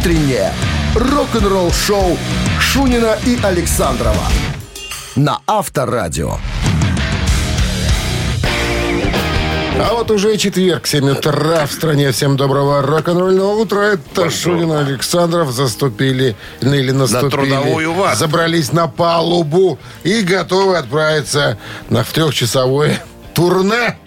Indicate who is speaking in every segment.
Speaker 1: утреннее рок-н-ролл-шоу Шунина и Александрова на Авторадио.
Speaker 2: А вот уже четверг, 7 утра в стране. Всем доброго рок-н-ролльного утра. Это Шунин Александров заступили, ну, или наступили.
Speaker 3: трудовую вахту.
Speaker 2: Забрались на палубу и готовы отправиться на в трехчасовое турне.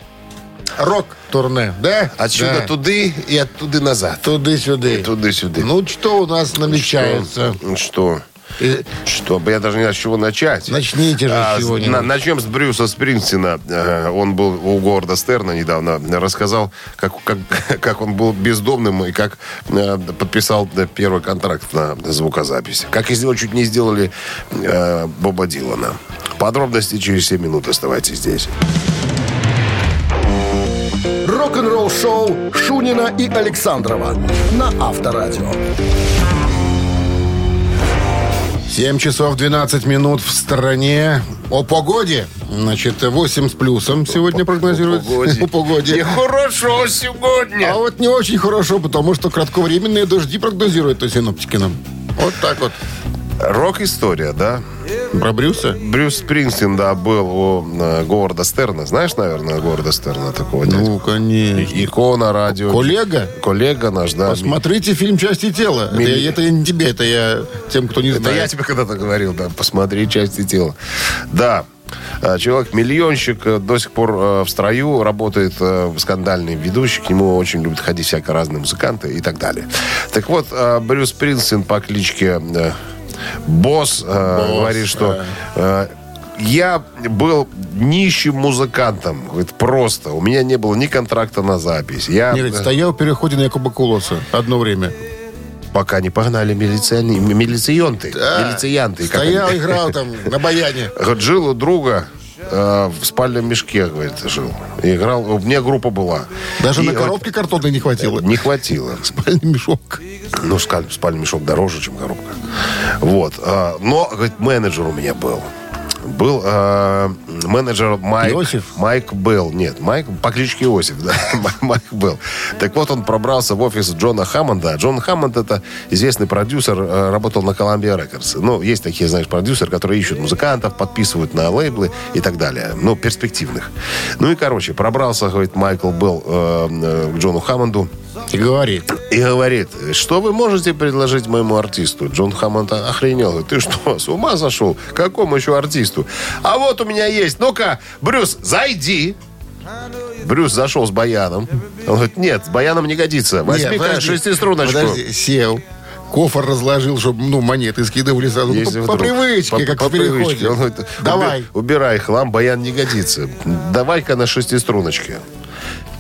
Speaker 2: Рок-турне, да?
Speaker 3: Отсюда
Speaker 2: Да.
Speaker 3: туды и оттуда назад.
Speaker 2: Туды-сюды.
Speaker 3: Туды-сюды.
Speaker 2: Ну, что у нас намечается?
Speaker 3: Что? Что?
Speaker 2: Э,
Speaker 3: Что? Я даже не знаю, с чего начать.
Speaker 2: Начните же
Speaker 3: А,
Speaker 2: с
Speaker 3: на- Начнем с Брюса Спрингстина. Э, Он был у Говарда Стерна недавно. Рассказал, как, как, как он был бездомным и как э, подписал э, первый контракт на звукозапись. Как из него чуть не сделали Боба Дилана. Подробности через 7 минут. Оставайтесь здесь.
Speaker 1: Рок-н-ролл-шоу Шунина и Александрова на Авторадио.
Speaker 2: 7 часов 12 минут в стране. О погоде. Значит, 8 с плюсом сегодня прогнозируют. О погоде.
Speaker 3: хорошо сегодня.
Speaker 2: А вот не очень хорошо, потому что кратковременные дожди прогнозируют то синоптики нам. Вот так вот.
Speaker 3: Рок-история, да?
Speaker 2: Про Брюса?
Speaker 3: Брюс Спрингстин, да, был у э, Говарда Стерна. Знаешь, наверное, Говарда Стерна такого дядьку?
Speaker 2: Ну, конечно.
Speaker 3: Икона радио.
Speaker 2: Коллега?
Speaker 3: Коллега наш, да.
Speaker 2: Посмотрите фильм «Части тела». Это,
Speaker 3: Милли-
Speaker 2: я- это я не тебе, это я тем, кто не
Speaker 3: Это
Speaker 2: знает.
Speaker 3: я тебе когда-то говорил, да, посмотри части тела. Да, э, человек-миллионщик э, до сих пор э, в строю, работает э, скандальный ведущий, к нему очень любят ходить всяко разные музыканты и так далее. Так вот, Брюс Спрингстин по кличке э, Босс, э, говорит, что э, я был нищим музыкантом. Говорит, просто. У меня не было ни контракта на запись. Я
Speaker 2: Нет,
Speaker 3: э,
Speaker 2: стоял в переходе на Якуба Кулоса одно время.
Speaker 3: пока не погнали милициони- милиционты. Милициянты. как они.
Speaker 2: Стоял, играл там на баяне.
Speaker 3: Жил у друга э, в спальном мешке, говорит, жил. Играл. У меня группа была.
Speaker 2: Даже
Speaker 3: И
Speaker 2: на
Speaker 3: вот
Speaker 2: коробке картонной не хватило.
Speaker 3: Не хватило.
Speaker 2: Спальный мешок.
Speaker 3: Ну, спальный мешок дороже, чем коробка. Вот. а, Но, говорит, менеджер у меня был. Был э, менеджер Майк,
Speaker 2: Иосиф?
Speaker 3: Майк Белл. Нет, Майк по кличке Иосиф, да, Майк Белл. Так вот, он пробрался в офис Джона Хаммонда. Джон Хаммонд это известный продюсер, э, работал на Columbia Records. Ну, есть такие, знаешь, продюсеры, которые ищут музыкантов, подписывают на лейблы и так далее. Ну, перспективных. Ну и, короче, пробрался, говорит, Майкл Белл э, э, к Джону Хаммонду.
Speaker 2: И говорит.
Speaker 3: И говорит, что вы можете предложить моему артисту? Джон Хаммонд охренел. Ты что, с ума сошел? Какому еще артисту? А вот у меня есть. Ну-ка, Брюс, зайди. Брюс зашел с баяном. Он говорит, нет, с баяном не годится. Возьми-ка шестиструночку.
Speaker 2: Подожди, сел. Кофр разложил, чтобы ну, монеты скидывали сразу. Ну,
Speaker 3: Если
Speaker 2: по, по привычке,
Speaker 3: По-
Speaker 2: как
Speaker 3: по
Speaker 2: в
Speaker 3: привычке. Он говорит,
Speaker 2: Давай.
Speaker 3: «Уби- Убирай хлам, баян не годится. Давай-ка на шестиструночке.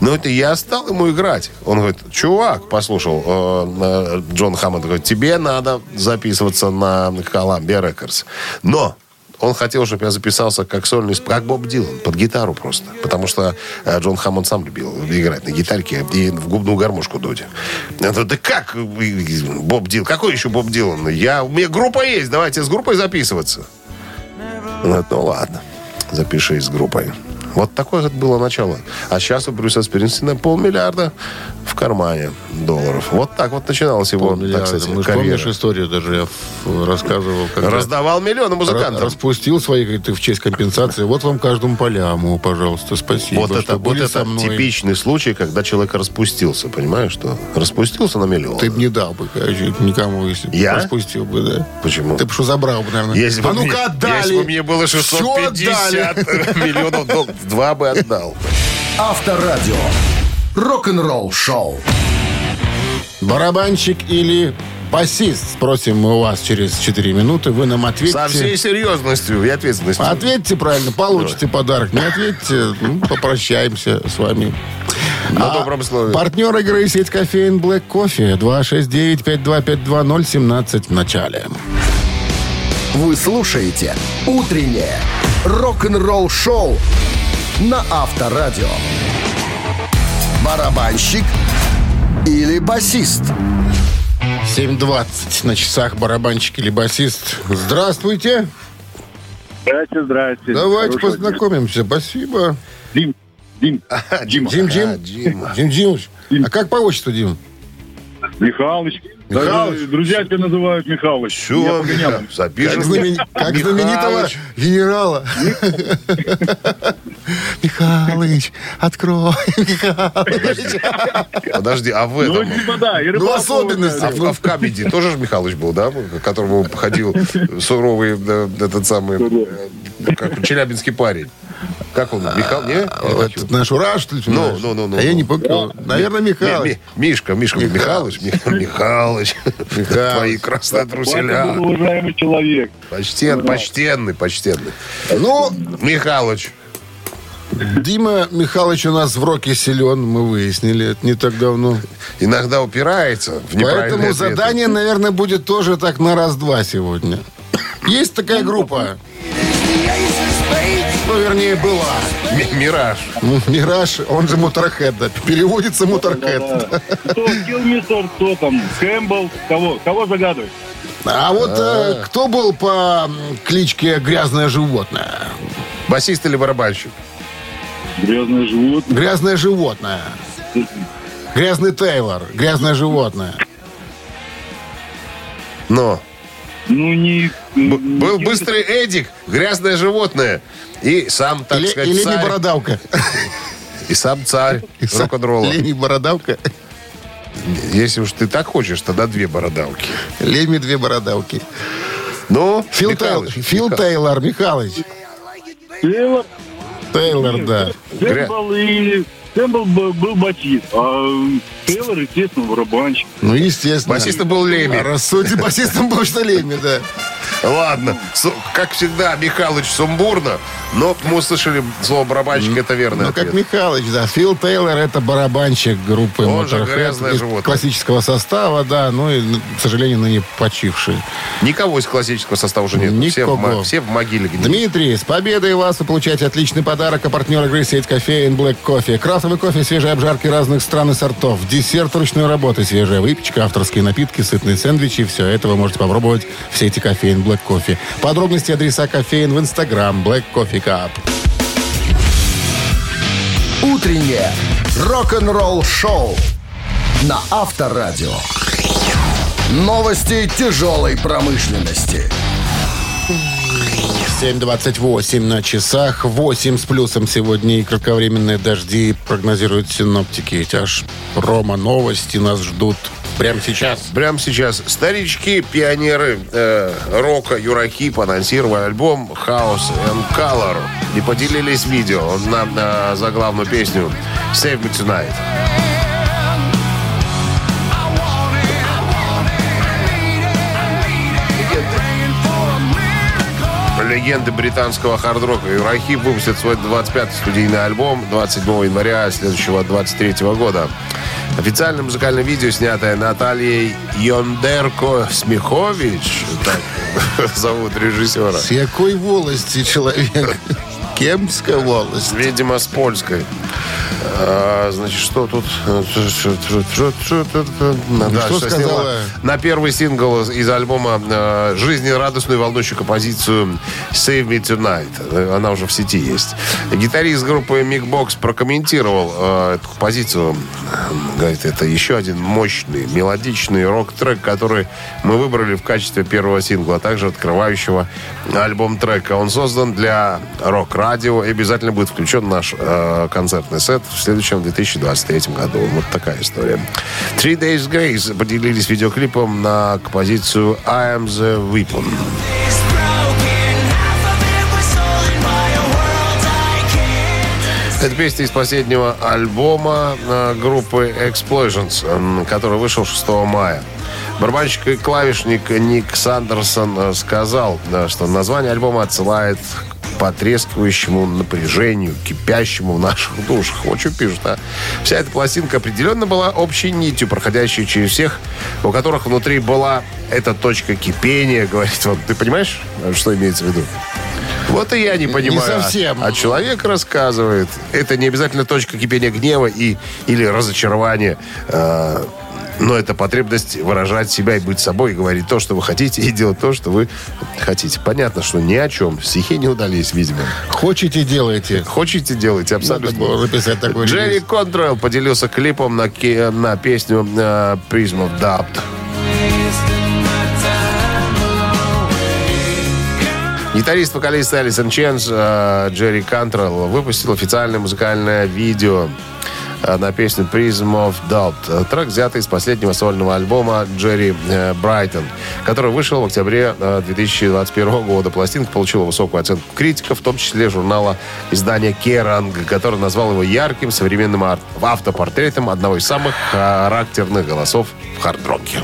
Speaker 3: Ну, это я стал ему играть. Он говорит, чувак, послушал, э, э, Джон Хаммонд говорит, тебе надо записываться на Columbia Records. Но он хотел, чтобы я записался как сольный, как Боб Дилан, под гитару просто. Потому что э, Джон Хаммонд сам любил играть на гитарке и в губную гармошку дуть. Говорю, да как Боб Дилан? Какой еще Боб Дилан? Я, у меня группа есть, давайте с группой записываться. Он говорит, ну ладно, запишись с группой. Вот такое вот было начало. А сейчас у Брюса Спрингстина полмиллиарда в кармане долларов. Вот так вот начиналась его, так сказать,
Speaker 2: Мы
Speaker 3: карьера.
Speaker 2: помнишь историю, даже я рассказывал. Когда
Speaker 3: Раздавал миллионы музыкантам.
Speaker 2: распустил свои, говорит, в честь компенсации. Вот вам каждому поляму, пожалуйста, спасибо.
Speaker 3: Вот это, вот это типичный случай, когда человек распустился, понимаешь, что? Распустился на миллион.
Speaker 2: Ты бы не дал бы, никому, если бы
Speaker 3: Я?
Speaker 2: распустил бы, да.
Speaker 3: Почему?
Speaker 2: Ты бы что забрал бы, наверное.
Speaker 3: Если
Speaker 2: а ну-ка отдали!
Speaker 3: Если бы мне было
Speaker 2: Всё
Speaker 3: 650
Speaker 2: отдали.
Speaker 3: миллионов долларов, два бы отдал.
Speaker 1: Авторадио. Рок-н-ролл шоу.
Speaker 2: Барабанщик или басист? Спросим мы у вас через 4 минуты. Вы нам ответите.
Speaker 3: Со всей серьезностью и ответственностью.
Speaker 2: Ответьте правильно, получите подарок. Не ответьте, ну, попрощаемся с вами.
Speaker 3: На добром слове.
Speaker 2: Партнер игры сеть кофеин Black Кофе 269-5252-017 в начале.
Speaker 1: Вы слушаете «Утреннее рок-н-ролл шоу» на Авторадио. Барабанщик или басист?
Speaker 2: 7.20 на часах барабанщик или басист. Здравствуйте.
Speaker 4: Здрасте, здрасте.
Speaker 2: Давайте
Speaker 4: Хорошего
Speaker 2: познакомимся. Спасибо.
Speaker 4: дня. Дим, Дим, Дима.
Speaker 2: Дим Дим.
Speaker 3: А, Дима.
Speaker 2: Дим Димович. А как по отчеству, Дим?
Speaker 4: Михалыч.
Speaker 2: Михалыч?
Speaker 4: Даже друзья тебя называют Михалыч.
Speaker 3: Все.
Speaker 2: Как,
Speaker 3: запишем.
Speaker 2: знамен- как
Speaker 3: Михалыч.
Speaker 2: знаменитого генерала. Михалыч, открой, Михалыч.
Speaker 3: Подожди, а в
Speaker 4: Ну,
Speaker 3: этом...
Speaker 4: типа, да, и рыбалку,
Speaker 2: особенности.
Speaker 3: А в, а в Кабеде тоже же Михалыч был, да? К которому ходил суровый да, этот самый э, как, челябинский парень. Как он? Михал? Не?
Speaker 2: Этот наш Ураж, что ли?
Speaker 3: Ну, ну, ну, ну,
Speaker 2: А я
Speaker 3: ну.
Speaker 2: не помню. Наверное,
Speaker 3: Ми-
Speaker 2: Михалыч.
Speaker 3: Ми- Мишка, Мишка, Михалыч, Мих- Михалыч, твои красные труселя.
Speaker 4: уважаемый человек.
Speaker 3: Почтен, почтенный, почтенный.
Speaker 2: Ну,
Speaker 3: Михалыч.
Speaker 2: Дима Михалыч у нас в роке силен, мы выяснили, это не так давно.
Speaker 3: Иногда упирается в
Speaker 2: Поэтому
Speaker 3: ответы.
Speaker 2: задание, наверное, будет тоже так на раз-два сегодня. Есть такая группа. Ну, вернее, была.
Speaker 3: Ми- Мираж.
Speaker 2: Ну, Мираж, он же Моторхед, да. Переводится Моторхед.
Speaker 4: Да. Кто? Килмистер, кто там? Кэмпбелл? Кого? Кого загадывать?
Speaker 2: А вот э, кто был по м, кличке Грязное животное?
Speaker 3: Басист или барабанщик?
Speaker 4: Грязное животное.
Speaker 2: Грязное животное. Грязный Тейлор. Грязное животное.
Speaker 3: Но.
Speaker 4: Ну, не...
Speaker 3: Б- был быстрый Эдик, грязное животное. И сам, так
Speaker 2: Или,
Speaker 3: сказать,
Speaker 2: или не
Speaker 3: царь.
Speaker 2: бородавка.
Speaker 3: И сам царь рок-н-ролла.
Speaker 2: Леми бородавка.
Speaker 3: Если уж ты так хочешь, тогда две бородавки.
Speaker 2: Лемми две бородавки.
Speaker 3: Ну,
Speaker 2: Фил,
Speaker 3: Михалыч,
Speaker 2: Тейл- Фил Тейлор, Михалыч.
Speaker 4: Тейлор,
Speaker 2: Тейлор, да.
Speaker 4: Кэмпбелл Кэмпбелл был, был басист, а Тейлор, естественно, барабанщик.
Speaker 2: Ну, естественно.
Speaker 3: Басистом был Лемми.
Speaker 2: А рассудите, басистом был что Лемми, да.
Speaker 3: Ладно, как всегда, Михалыч сумбурно, но мы услышали слово барабанщик, это верный
Speaker 2: Ну, как Михалыч, да. Фил Тейлор это барабанщик группы
Speaker 3: Он же грязное животное.
Speaker 2: классического состава, да, ну и, к сожалению, ныне почивший.
Speaker 3: Никого из классического состава уже нет.
Speaker 2: Никого.
Speaker 3: все в могиле гниют.
Speaker 2: Дмитрий, с победой вас вы получаете отличный подарок. А партнер игры сеть кофеин Black Кофе. Крафтовый кофе, свежие обжарки разных стран и сортов. Десерт ручной работы, свежая выпечка, авторские напитки, сытные сэндвичи. Все это вы можете попробовать в сети кофеин Black Кофе. Подробности адреса кофеин в инстаграм Black Coffee Cup.
Speaker 1: Утреннее рок-н-ролл-шоу на Авторадио. Новости тяжелой промышленности.
Speaker 2: 7.28 на часах. 8 с плюсом сегодня и кратковременные дожди прогнозируют синоптики. Аж Рома новости нас ждут прямо сейчас.
Speaker 3: Прямо сейчас старички, пионеры э, рока Юракип анонсировали альбом House and Color и поделились видео на, на заглавную песню Save Me Tonight. Легенды британского хард-рока Юрахип выпустят свой 25-й студийный альбом 27 января следующего 23 года. Официальное музыкальное видео, снятое Натальей Йондерко Смехович, так зовут режиссера,
Speaker 2: С какой волости человек? Кемская волость.
Speaker 3: видимо, с польской. А, значит, что тут? Да,
Speaker 2: что
Speaker 3: что
Speaker 2: сказала?
Speaker 3: сняла На первый сингл из- альбома э, жизнерадостную и волнующую композицию Save Me Tonight. Она уже в сети есть. Гитарист группы Мик Бокс прокомментировал э, эту композицию. Говорит, это еще один мощный, мелодичный рок-трек, который мы выбрали в качестве первого сингла, а также открывающего альбом трека. Он создан для рок-радио и обязательно будет включен наш э, концертный сет в следующем 2023 году. Вот такая история. Three Days Grace поделились видеоклипом на композицию I Am The Weapon. Это песня из последнего альбома э, группы Explosions, который вышел 6 мая. Барабанщик и клавишник Ник Сандерсон э, сказал, что название альбома отсылает к потрескивающему напряжению, кипящему в наших душах. Вот что пишут, а. Вся эта пластинка определенно была общей нитью, проходящей через всех, у которых внутри была эта точка кипения, говорит он. Ты понимаешь, что имеется в виду? Вот и я не понимаю.
Speaker 2: совсем.
Speaker 3: А человек рассказывает. Это не обязательно точка кипения гнева и, или разочарования. Э, Но это потребность выражать себя и быть собой, и говорить то, что вы хотите, и делать то, что вы хотите. Понятно, что ни о чем. Стихи не удались, видимо.
Speaker 2: Хотите, делайте.
Speaker 3: Хотите, делайте абсолютно.
Speaker 2: Надо было записать такой
Speaker 3: Джерри. Контрол поделился клипом на, на песню э, Prism of Doubt. Гитарист, вокалист Алисон Ченс э, Джерри Кантрелл выпустил официальное музыкальное видео э, на песню Prism of Doubt. Трек взятый из последнего сольного альбома Джерри э, Брайтон, который вышел в октябре э, 2021 года. Пластинка получила высокую оценку критиков, в том числе журнала издания Керанг, который назвал его ярким современным автопортретом одного из самых характерных голосов в хард-роке.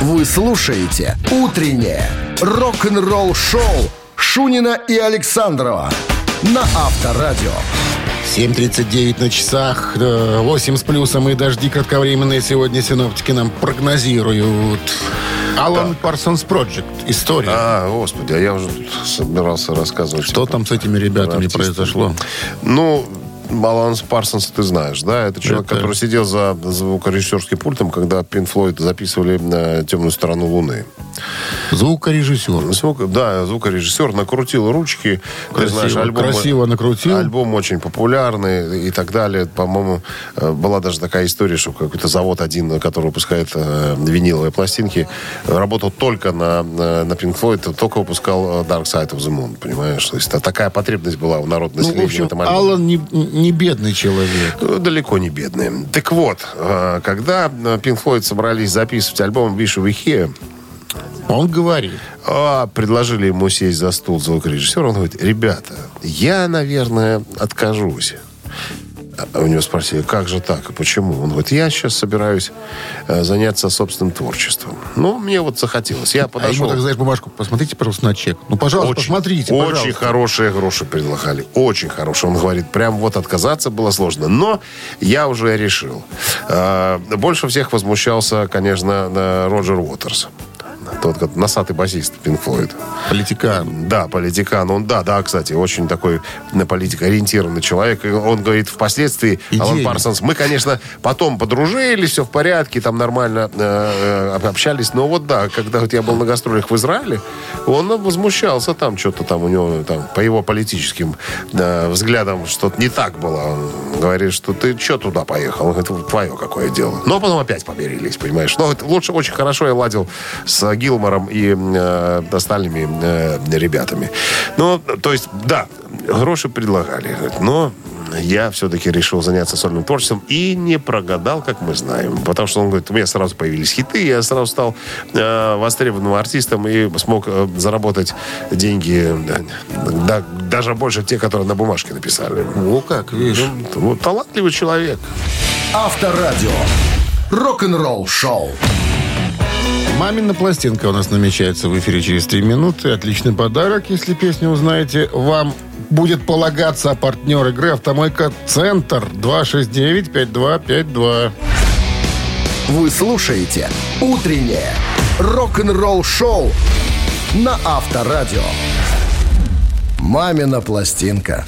Speaker 1: Вы слушаете «Утреннее рок-н-ролл-шоу» Шунина и Александрова на Авторадио.
Speaker 2: 7.39 на часах, э, 8 с плюсом и дожди кратковременные сегодня синоптики нам прогнозируют. Алан Парсонс Проджект. История.
Speaker 3: А, господи, а я уже тут собирался рассказывать.
Speaker 2: Что там с этими ребятами
Speaker 3: артисты.
Speaker 2: произошло?
Speaker 3: Ну, Баланс Парсонса ты знаешь, да? Это человек,
Speaker 2: Это-
Speaker 3: который сидел за звукорежиссерским пультом, когда Пин Флойд записывали э, «Темную сторону Луны».
Speaker 2: Звукорежиссер.
Speaker 3: Звук, да, звукорежиссер накрутил ручки. Ты
Speaker 2: Красиво,
Speaker 3: знаешь, альбом,
Speaker 2: красиво накрутил.
Speaker 3: Альбом очень популярный и так далее. По-моему, э, была даже такая история, что какой-то завод один, который выпускает э, виниловые пластинки, работал только на, на, на Pink Floyd, только выпускал э, Dark Side of the Moon, понимаешь? То есть та- такая потребность была у народного
Speaker 2: Ну, в
Speaker 3: населения в
Speaker 2: общем,
Speaker 3: этом альбоме.
Speaker 2: Алан не, не бедный человек.
Speaker 3: Далеко не бедные. Так вот, э, когда Pink Floyd собрались записывать альбом Wish We Here,
Speaker 2: Он говорит.
Speaker 3: а, предложили ему сесть за стул звукорежиссера, он говорит, ребята, я, наверное, откажусь. А У него спросили, как же так и почему? Он говорит, я сейчас собираюсь э, заняться собственным творчеством. Ну, мне вот захотелось. Я
Speaker 2: А
Speaker 3: подошел.
Speaker 2: ему так, знаешь, бумажку, посмотрите, пожалуйста, на чек. Ну, пожалуйста, посмотрите,
Speaker 3: Очень
Speaker 2: пожалуйста.
Speaker 3: хорошие гроши предлагали. Очень хорошие. Он говорит, прям вот отказаться было сложно. Но я уже решил. Э, Больше всех возмущался, конечно, Роджер Уотерс. Тот как носатый басист Пинк Флойд.
Speaker 2: Политикан.
Speaker 3: Да, политикан. Он, да, да, кстати, очень такой на политикоориентированный человек. И он говорит, впоследствии, Алан
Speaker 2: Идейный.
Speaker 3: Парсонс, мы, конечно, потом подружились, все в порядке, там нормально э, э, общались. Но вот да, когда вот я был на гастролях в Израиле, он возмущался там, что-то там у него, там, по его политическим э, взглядам, что-то не так было. Он говорит, что ты что туда поехал? Он говорит, твое какое дело. Но потом опять помирились, понимаешь. Но это лучше, очень хорошо я ладил с Гилмором и э, остальными э, ребятами. Ну, то есть, да, гроши предлагали. Но я все-таки решил заняться сольным творчеством и не прогадал, как мы знаем. Потому что он говорит, у меня сразу появились хиты, я сразу стал э, востребованным артистом и смог э, заработать деньги, э, да, даже больше те, которые на бумажке написали.
Speaker 2: О, как, видишь.
Speaker 3: Ну, талантливый человек.
Speaker 1: Авторадио. Рок-н-ролл шоу.
Speaker 2: Мамина пластинка у нас намечается в эфире через три минуты. Отличный подарок, если песню узнаете. Вам будет полагаться партнер игры «Автомойка Центр» 269-5252.
Speaker 1: Вы слушаете «Утреннее рок-н-ролл шоу» на Авторадио. «Мамина пластинка».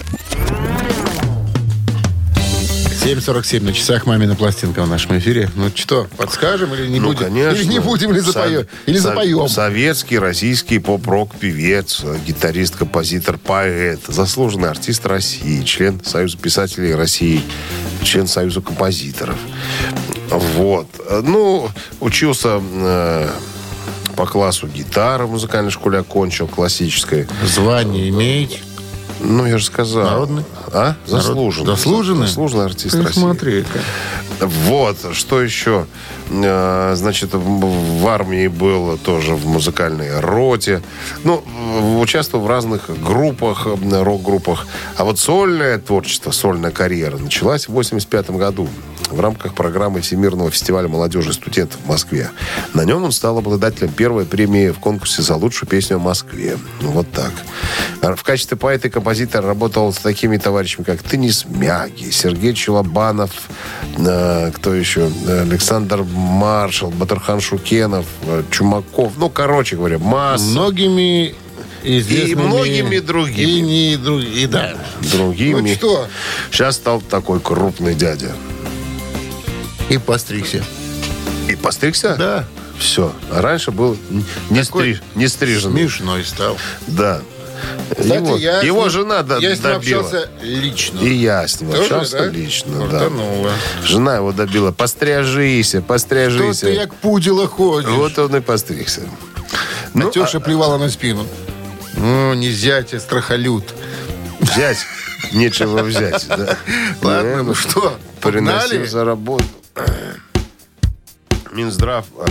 Speaker 2: 7.47 на часах «Мамина пластинка» в нашем эфире. Ну что, подскажем или не
Speaker 3: Ну,
Speaker 2: будем?
Speaker 3: конечно.
Speaker 2: Или не будем, или запоем?
Speaker 3: Со-
Speaker 2: Или запоем?
Speaker 3: Советский, российский поп-рок певец, гитарист, композитор, поэт, заслуженный артист России, член Союза писателей России, член Союза композиторов. Вот. Ну, учился э, по классу гитары в музыкальной школе, окончил классической.
Speaker 2: Звание имеете?
Speaker 3: Ну, я же сказал.
Speaker 2: Народный?
Speaker 3: А? Заслуженный.
Speaker 2: Заслуженный?
Speaker 3: Заслуженный артист
Speaker 2: Ты
Speaker 3: России.
Speaker 2: смотри-ка.
Speaker 3: Вот, что еще? Э, Значит, в армии был тоже в музыкальной роте. Ну, участвовал в разных группах, э, рок-группах. А вот сольное творчество, сольная карьера началась в 85 году в рамках программы Всемирного фестиваля молодежи и студентов в Москве. На нем он стал обладателем первой премии в конкурсе за лучшую песню о Москве. Ну, вот так. А В качестве поэта и композитора работал с такими товарищами, как Теннис Мяги, Сергей Челобанов, э, кто еще? Э, Александр Маршал, Батархан Шукенов, э, Чумаков. Ну, короче говоря, масса
Speaker 2: Многими.
Speaker 3: И многими другими.
Speaker 2: И не другими, да.
Speaker 3: другими.
Speaker 2: Вот что?
Speaker 3: Сейчас стал такой крупный дядя.
Speaker 2: И постригся.
Speaker 3: И постригся?
Speaker 2: Да.
Speaker 3: Все. А раньше был не,
Speaker 2: Такой
Speaker 3: стри- не стриженный.
Speaker 2: Смешной стал.
Speaker 3: Да.
Speaker 2: Кстати,
Speaker 3: его
Speaker 2: я
Speaker 3: его
Speaker 2: ним-
Speaker 3: жена до-
Speaker 2: Я с ним
Speaker 3: добила.
Speaker 2: общался лично.
Speaker 3: И я с ним
Speaker 2: Тоже,
Speaker 3: общался
Speaker 2: да?
Speaker 3: лично. Да. Жена его добила. Постряжися,
Speaker 2: Что
Speaker 3: постряжися.
Speaker 2: ты як пудила ходишь?
Speaker 3: Вот он и постригся. Ну,
Speaker 2: Натеша плевала на спину. Ну, не зятя, страхолюд.
Speaker 3: взять нечего взять. Да.
Speaker 2: Ладно, ну что,
Speaker 3: Приносил
Speaker 2: погнали?
Speaker 3: за работу. Минздрав, а,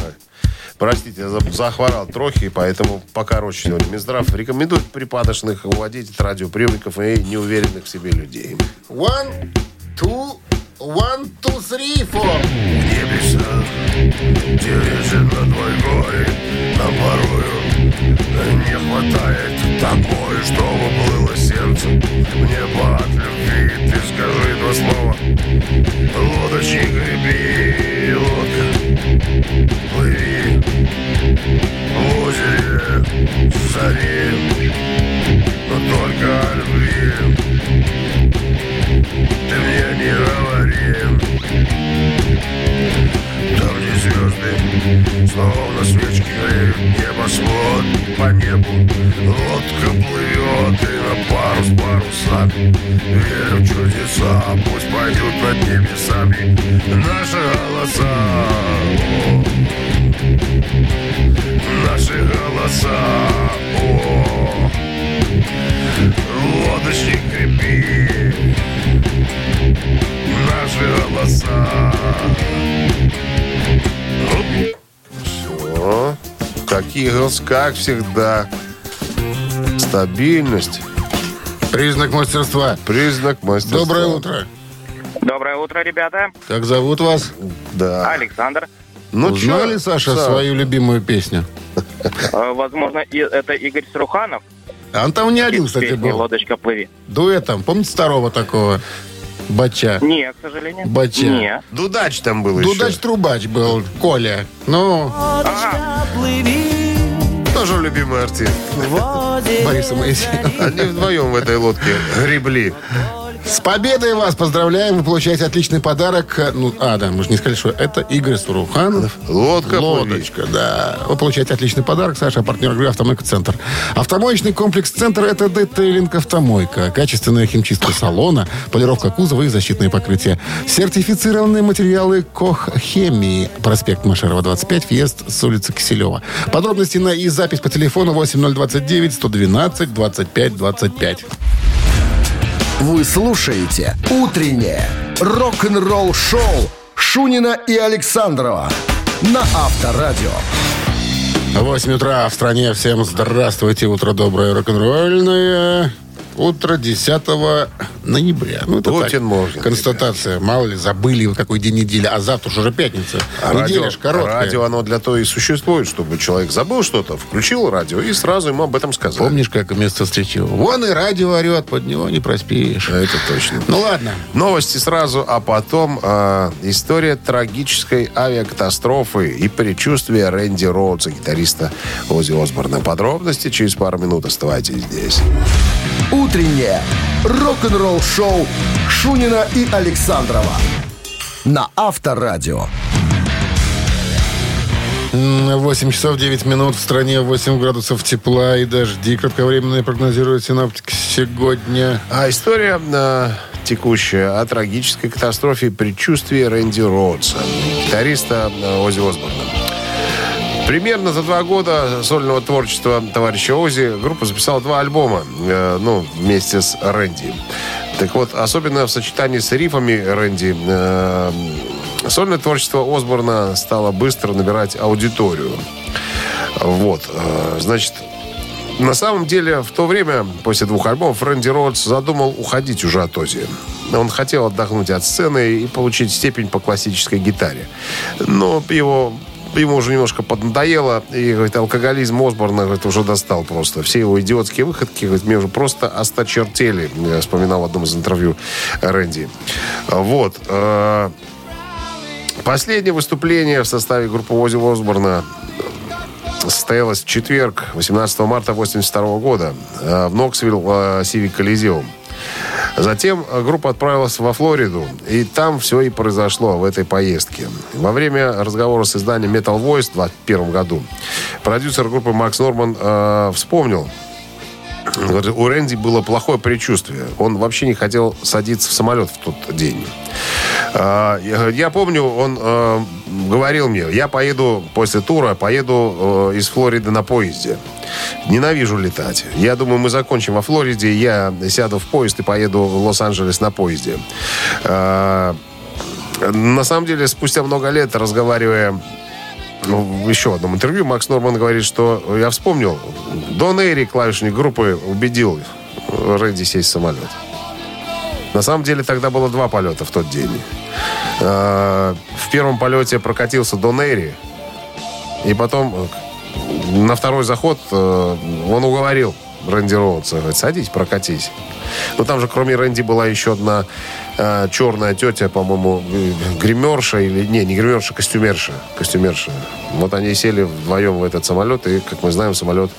Speaker 3: простите, я захворал трохи, поэтому покороче сегодня. Минздрав рекомендует припадочных уводить от радиоприемников и неуверенных в себе людей.
Speaker 2: One, two, one, two, three, four.
Speaker 3: Небеса, где лежит на твой горе, нам порою не хватает такое, чтобы было сердце мне от любви. Ты скажи два слова, лодочник греби, лодка, плыви в озере зари, но только любви. Ты мне не говори, там, где звезды, словно свечки греют небосвод по небу. Лодка плывет и на парус парусами. Верю в чудеса, пусть пойдут над небесами наши голоса. Наши голоса. О, лодочник крепи. Наши голоса. Все. Какие голос, как всегда. Стабильность.
Speaker 2: Признак мастерства.
Speaker 3: Признак мастерства.
Speaker 2: Доброе утро.
Speaker 5: Доброе утро, ребята.
Speaker 2: Как зовут вас?
Speaker 3: Да.
Speaker 5: Александр.
Speaker 3: Ну,
Speaker 2: Узнали,
Speaker 3: чё,
Speaker 2: Саша,
Speaker 3: Саш?
Speaker 2: свою любимую песню?
Speaker 5: Э, Возможно, это Игорь Сруханов.
Speaker 2: А он там не один, кстати, был.
Speaker 5: «Лодочка, плыви».
Speaker 2: Дуэтом. Помните старого такого? Бача.
Speaker 5: Не, к сожалению.
Speaker 2: Бача.
Speaker 5: Не.
Speaker 3: Дудач там был
Speaker 2: Дудач
Speaker 3: еще.
Speaker 2: Трубач был, Коля. Ну,
Speaker 3: Тоже любимый артист.
Speaker 2: Бориса Моисеева.
Speaker 3: Они вдвоем в этой лодке гребли.
Speaker 2: С победой вас поздравляем. Вы получаете отличный подарок. Ну, а, да, мы же не сказали, что это Игорь Суруханов.
Speaker 3: Лодка.
Speaker 2: Лодочка, да. Вы получаете отличный подарок, Саша, партнер игры «Автомойка Центр». Автомоечный комплекс «Центр» — это детейлинг «Автомойка». Качественная химчистка салона, полировка кузова и защитные покрытия. Сертифицированные материалы «Кох Хемии». Проспект Машерова, 25, въезд с улицы Киселева. Подробности на и запись по телефону 8029 112 25 25.
Speaker 1: Вы слушаете «Утреннее рок-н-ролл-шоу» Шунина и Александрова на Авторадио.
Speaker 2: 8 утра в стране. Всем здравствуйте. Утро доброе, рок-н-ролльное. Утро 10 ноября. Ну, это
Speaker 3: Guten
Speaker 2: Tag,
Speaker 3: Morgen,
Speaker 2: констатация. Мало ли, забыли вы какой день недели. А завтра же уже пятница.
Speaker 3: А
Speaker 2: Неделя
Speaker 3: радио,
Speaker 2: ж короткая.
Speaker 3: радио, оно для того и существует, чтобы человек забыл что-то, включил радио и сразу ему об этом сказал.
Speaker 2: Помнишь, как место встречи? Вон и радио орет, под него не проспишь.
Speaker 3: Это точно.
Speaker 2: Ну ладно.
Speaker 3: Новости сразу, а потом э, история трагической авиакатастрофы и предчувствие Рэнди Роудса, гитариста Ози Осборна. Подробности через пару минут. Оставайтесь здесь.
Speaker 1: Утреннее рок-н-ролл-шоу Шунина и Александрова на Авторадио.
Speaker 2: М, 8 часов 9 минут. В стране 8 градусов тепла и дожди. Кратковременные прогнозируют синоптики сегодня.
Speaker 3: А история э, текущая о трагической катастрофе и предчувствии Рэнди Роудса, гитариста э, Ози Осборна. Примерно за два года сольного творчества товарища Ози группа записала два альбома, э, ну, вместе с Рэнди. Так вот, особенно в сочетании с рифами Рэнди, э, сольное творчество Осборна стало быстро набирать аудиторию. Вот, э, значит, на самом деле, в то время, после двух альбомов, Рэнди Роудс задумал уходить уже от Ози. Он хотел отдохнуть от сцены и получить степень по классической гитаре. Но его ему уже немножко поднадоело, и, говорит, алкоголизм Осборна, говорит, уже достал просто. Все его идиотские выходки, говорит, мне уже просто осточертели, э, вспоминал в одном из интервью Рэнди. Вот. э, Последнее выступление в составе группы Ози Осборна состоялось в четверг, 18 марта 1982 года э, в Ноксвилл Сивик Колизеум. Затем э, группа отправилась во Флориду, и там все и произошло в этой поездке. Во время разговора с изданием Metal Voice в 2021 году продюсер группы Макс Норман э, вспомнил, у Рэнди было плохое предчувствие. Он вообще не хотел садиться в самолет в тот день. А, Я помню, он э, говорил мне, я поеду после тура, поеду э, из Флориды на поезде. Ненавижу летать. Я думаю, мы закончим во Флориде, я сяду в поезд и поеду в Лос-Анджелес на поезде. А, На самом деле, спустя много лет, разговаривая в еще одном интервью Макс Норман говорит, что я вспомнил, Дон Эйри, клавишник группы, убедил Рэнди сесть в самолет. На самом деле тогда было два полета в тот день. Э, В первом полете прокатился Дон Эйри, и потом э, на второй заход э, он уговорил Рэнди Роудса. Говорит, садись, прокатись. Но там же кроме Рэнди была еще одна э, черная тетя, по-моему, э, гримерша или... Не, не гримерша, костюмерша. Костюмерша. Вот они сели вдвоем в этот самолет, и, как мы знаем, самолет,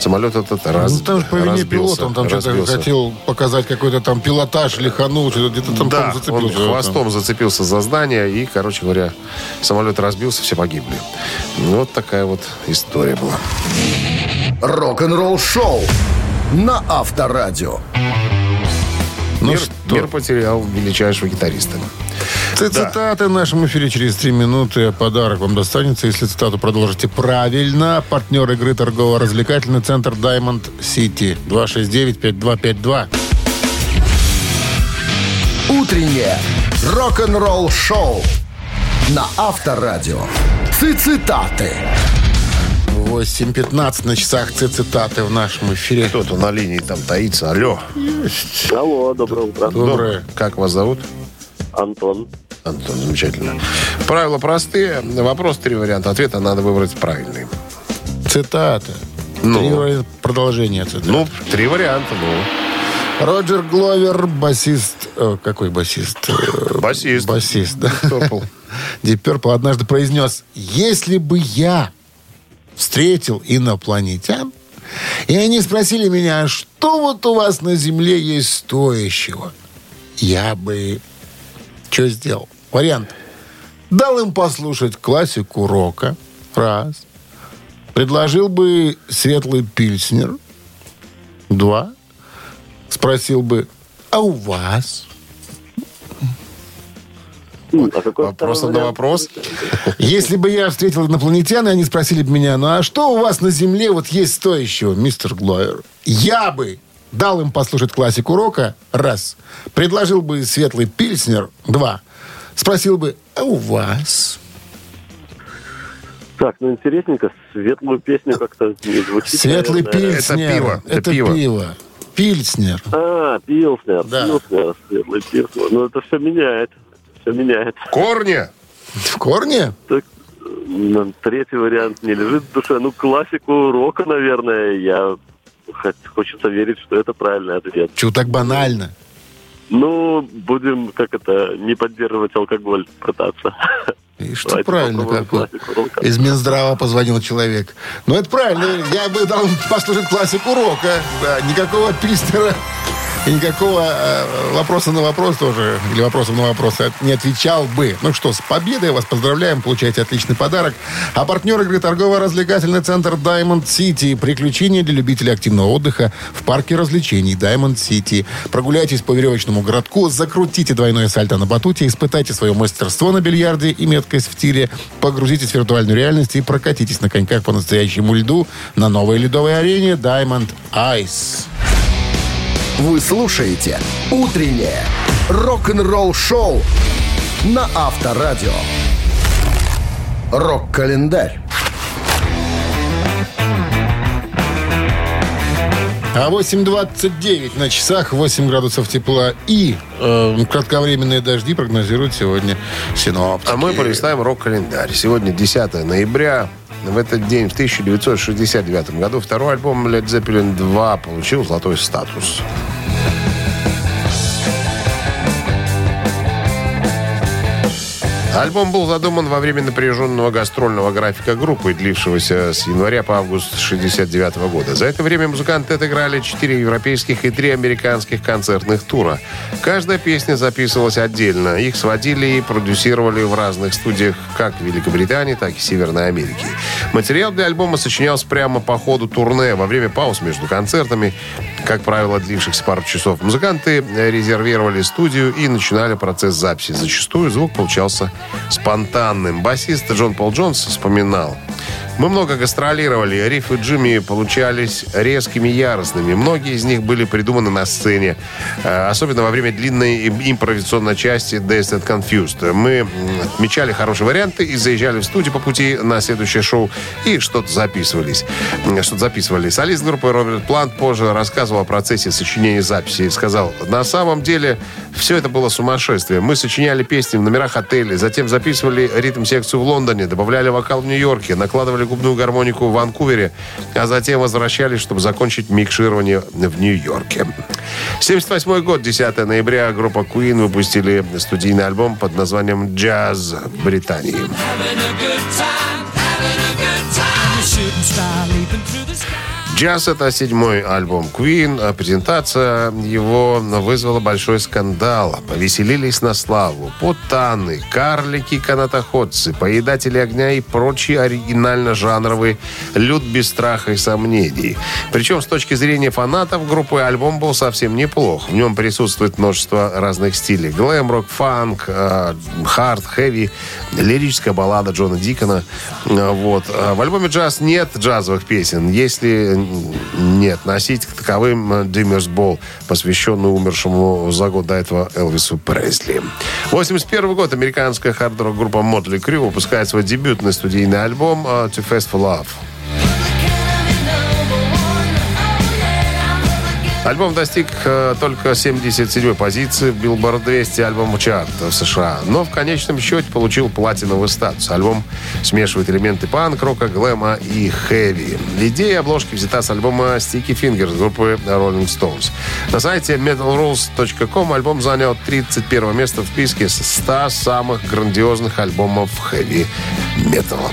Speaker 3: самолет этот раз,
Speaker 2: Ну, там же по вине пилота, он там что-то хотел показать какой-то там пилотаж, лиханул, что-то где-то там,
Speaker 3: да,
Speaker 2: там зацепился.
Speaker 3: он хвостом зацепился за здание, и, короче говоря, самолет разбился, все погибли. Ну, Вот такая вот история была.
Speaker 1: Рок-н-ролл шоу на Авторадио.
Speaker 2: Ну
Speaker 3: мир,
Speaker 2: что?
Speaker 3: мир потерял величайшего гитариста.
Speaker 2: Цитаты в нашем эфире через три минуты. Подарок вам достанется, если цитату продолжите правильно. Партнер игры торгово-развлекательный центр Diamond City. 269-5252.
Speaker 1: Утреннее рок-н-ролл шоу на Авторадио. Цитаты.
Speaker 2: 8.15 на часах цитаты в нашем эфире.
Speaker 3: Кто-то на линии там таится. Алло.
Speaker 6: Алло, доброе утро.
Speaker 2: Доброе.
Speaker 3: Как вас зовут?
Speaker 6: Антон.
Speaker 3: Антон, замечательно. Правила простые. Вопрос, три варианта ответа. Надо выбрать правильный.
Speaker 2: Цитата.
Speaker 3: Ну.
Speaker 2: Три варианта продолжения цитаты.
Speaker 3: Ну, три варианта, ну.
Speaker 2: Роджер Гловер, басист... э, какой басист? Э,
Speaker 3: Басист.
Speaker 2: Басист, да. Deep Purple однажды произнес, если бы я встретил инопланетян, и они спросили меня, «А что вот у вас на Земле есть стоящего, я бы что сделал? Вариант. Дал им послушать классику рока. Раз. Предложил бы светлый пильснер. Два. Спросил бы, а у вас?
Speaker 6: М, А какой
Speaker 3: Вопрос на вопрос.
Speaker 2: Если бы я встретил инопланетян, и они спросили бы меня, ну а что у вас на Земле вот есть стоящего, мистер Глойер? Я бы дал им послушать классику рока, раз. Предложил бы светлый пильснер, два. Спросил бы, а у вас?
Speaker 6: Так, ну интересненько. Светлую песню как-то не звучит.
Speaker 2: Светлый
Speaker 6: наверное.
Speaker 2: пильснер.
Speaker 3: пиво, это
Speaker 2: Это
Speaker 3: пиво.
Speaker 2: пиво. Пильснер.
Speaker 6: А, Пилснер.
Speaker 2: Да.
Speaker 6: Пилснер. Светлый Пилснер. Ну, это все меняет. Все меняет.
Speaker 3: Корни.
Speaker 2: В корне?
Speaker 6: Так, м, третий вариант не лежит в душе. Ну, классику рока, наверное. Я хо- хочется верить, что это правильный ответ.
Speaker 2: Чего так банально?
Speaker 6: Ну, будем, как это, не поддерживать алкоголь, пытаться.
Speaker 2: И что
Speaker 6: Давайте
Speaker 2: правильно, как
Speaker 6: классику
Speaker 2: из Минздрава позвонил человек. Ну, это правильно. Я бы дал послушать классику рока. Да, никакого пильснера и никакого э, вопроса на вопрос тоже, или вопросом на вопрос не отвечал бы. Ну что, с победой вас поздравляем, получаете отличный подарок. А партнер игры торгово-развлекательный центр Diamond City. Приключения для любителей активного отдыха в парке развлечений Diamond City. Прогуляйтесь по веревочному городку, закрутите двойное сальто на батуте, испытайте свое мастерство на бильярде и меткость в тире, погрузитесь в виртуальную реальность и прокатитесь на коньках по настоящему льду на новой ледовой арене Diamond Ice.
Speaker 1: Вы слушаете «Утреннее рок-н-ролл-шоу» на Авторадио. Рок-календарь.
Speaker 2: А 8.29 на часах, 8 градусов тепла и э, кратковременные дожди прогнозируют сегодня синоптики.
Speaker 3: А мы полистаем рок-календарь. Сегодня 10 ноября. В этот день, в 1969 году, второй альбом Led Zeppelin 2 получил золотой статус. Альбом был задуман во время напряженного гастрольного графика группы, длившегося с января по август 69 года. За это время музыканты отыграли четыре европейских и три американских концертных тура. Каждая песня записывалась отдельно. Их сводили и продюсировали в разных студиях как в Великобритании, так и Северной Америки. Материал для альбома сочинялся прямо по ходу турне, во время пауз между концертами, как правило, длившихся пару часов. Музыканты резервировали студию и начинали процесс записи. Зачастую звук получался спонтанным. Басист Джон Пол Джонс вспоминал. Мы много гастролировали. Риф и Джимми получались резкими яростными. Многие из них были придуманы на сцене. Э, Особенно во время длинной им- импровизационной части Dazed and Confused. Мы отмечали хорошие варианты и заезжали в студию по пути на следующее шоу и что-то записывались. Что-то записывали. Солист группы Роберт Плант позже рассказывал о процессе сочинения записи и сказал, на самом деле все это было сумасшествие. Мы сочиняли песни в номерах отелей, затем записывали ритм-секцию в Лондоне, добавляли вокал в Нью-Йорке, накладывали губную гармонику в Ванкувере, а затем возвращались, чтобы закончить микширование в Нью-Йорке. 78 год, 10 ноября, группа Queen выпустили студийный альбом под названием «Джаз Британии». Джаз — это седьмой альбом Queen. а Презентация его вызвала большой скандал. Повеселились на славу. Путаны, карлики, канатоходцы, поедатели огня и прочие оригинально-жанровые люд без страха и сомнений. Причем с точки зрения фанатов группы альбом был совсем неплох. В нем присутствует множество разных стилей. Глэм-рок, фанк, э, хард, хэви, лирическая баллада Джона Дикона. Э, Вот. А В альбоме «Джаз» нет джазовых песен. Если не относить к таковым «Диммерс Бол», посвященный умершему за год до этого Элвису Пресли. 81 год американская хард-рок группа Motley Crue выпускает свой дебютный студийный альбом э, «To Fast for Love». Альбом достиг э, только 77-й позиции в Billboard 200 альбом чарт в США, но в конечном счете получил платиновый статус. Альбом смешивает элементы панк, рока, глэма и хэви. Идея обложки взята с альбома Sticky Fingers группы Rolling Stones. На сайте metalrules.com альбом занял 31 место в списке с 100 самых грандиозных альбомов хэви-металла.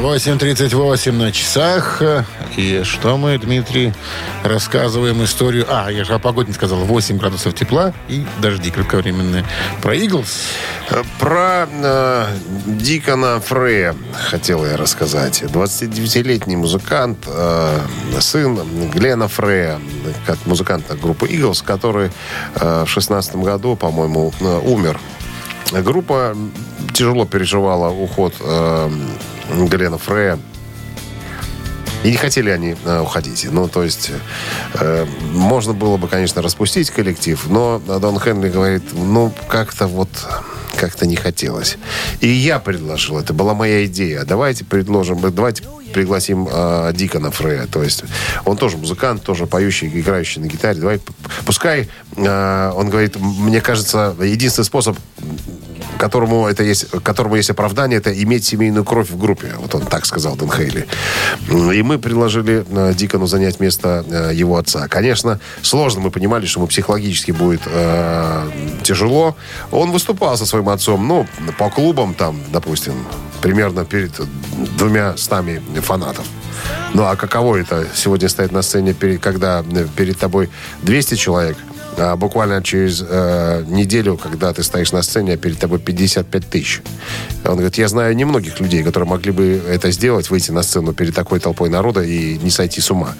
Speaker 2: 8.38 на часах. И что мы, Дмитрий, рассказываем историю... А, я же о погоде не сказал. 8 градусов тепла и дожди кратковременные. Про Иглс.
Speaker 3: Про э, Дикона Фрея хотел я рассказать. 29-летний музыкант, э, сын Глена Фрея, как музыканта группы Eagles, который э, в 16 году, по-моему, э, умер. Группа тяжело переживала уход э, Глена Фрея. И не хотели они э, уходить. Ну, то есть, э, можно было бы, конечно, распустить коллектив, но Дон Хенли говорит, ну, как-то вот, как-то не хотелось. И я предложил, это была моя идея. Давайте предложим, давайте пригласим э, Дикона Фрея. То есть, он тоже музыкант, тоже поющий, играющий на гитаре. Давай, пускай, э, он говорит, мне кажется, единственный способ которому это есть, которому есть оправдание, это иметь семейную кровь в группе. Вот он так сказал, Дэн Хейли. И мы предложили э, Дикону занять место э, его отца. Конечно, сложно, мы понимали, что ему психологически будет э, тяжело. Он выступал со своим отцом, ну, по клубам там, допустим, примерно перед двумя стами фанатов. Ну, а каково это сегодня стоять на сцене, перед, когда э, перед тобой 200 человек, а буквально через э, неделю, когда ты стоишь на сцене, а перед тобой 55 тысяч. Он говорит, я знаю немногих людей, которые могли бы это сделать, выйти на сцену перед такой толпой народа и не сойти с ума.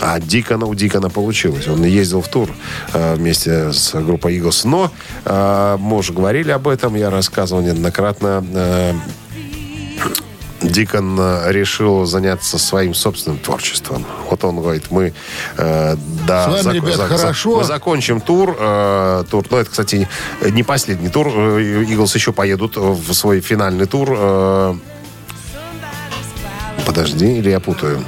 Speaker 3: А Дикона у Дикона получилось. Он ездил в тур э, вместе с группой Eagles. Но э, мы уже говорили об этом, я рассказывал неоднократно. Э, Дикон э, решил заняться своим собственным творчеством. Вот он говорит, мы э, да,
Speaker 2: С вами, ребят, хорошо.
Speaker 3: мы закончим тур. э, тур. Ну, это, кстати, не последний тур. Э, Иглс еще поедут в свой финальный тур. э, подожди, или я путаю?